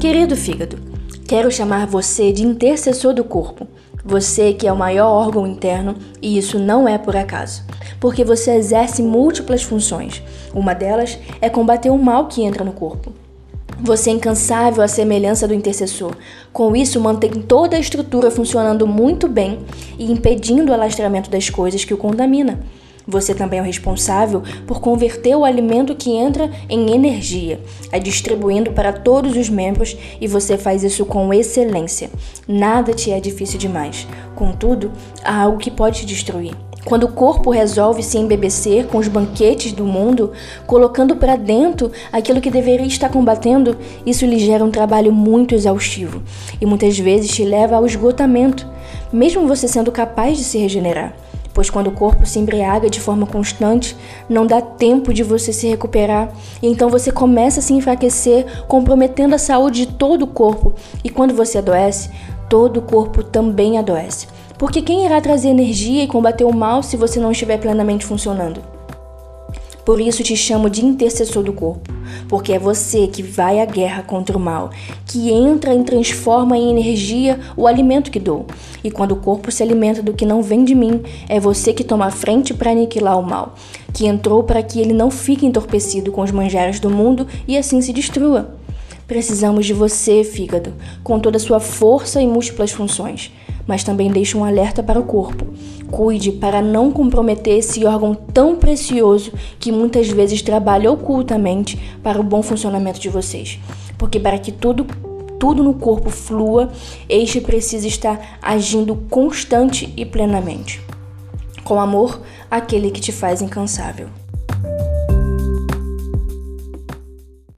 Querido fígado, quero chamar você de intercessor do corpo. Você que é o maior órgão interno e isso não é por acaso, porque você exerce múltiplas funções. Uma delas é combater o mal que entra no corpo. Você é incansável à semelhança do intercessor. Com isso, mantém toda a estrutura funcionando muito bem e impedindo o alastramento das coisas que o contamina. Você também é o responsável por converter o alimento que entra em energia, a distribuindo para todos os membros e você faz isso com excelência. Nada te é difícil demais. Contudo, há algo que pode te destruir. Quando o corpo resolve se embebecer com os banquetes do mundo, colocando para dentro aquilo que deveria estar combatendo, isso lhe gera um trabalho muito exaustivo e muitas vezes te leva ao esgotamento, mesmo você sendo capaz de se regenerar pois quando o corpo se embriaga de forma constante, não dá tempo de você se recuperar, e então você começa a se enfraquecer, comprometendo a saúde de todo o corpo, e quando você adoece, todo o corpo também adoece. Porque quem irá trazer energia e combater o mal se você não estiver plenamente funcionando? Por isso te chamo de intercessor do corpo, porque é você que vai à guerra contra o mal, que entra e transforma em energia o alimento que dou. E quando o corpo se alimenta do que não vem de mim, é você que toma a frente para aniquilar o mal, que entrou para que ele não fique entorpecido com os manjares do mundo e assim se destrua. Precisamos de você, fígado, com toda a sua força e múltiplas funções, mas também deixe um alerta para o corpo. Cuide para não comprometer esse órgão tão precioso que muitas vezes trabalha ocultamente para o bom funcionamento de vocês. Porque para que tudo tudo no corpo flua, este precisa estar agindo constante e plenamente. Com amor, aquele que te faz incansável.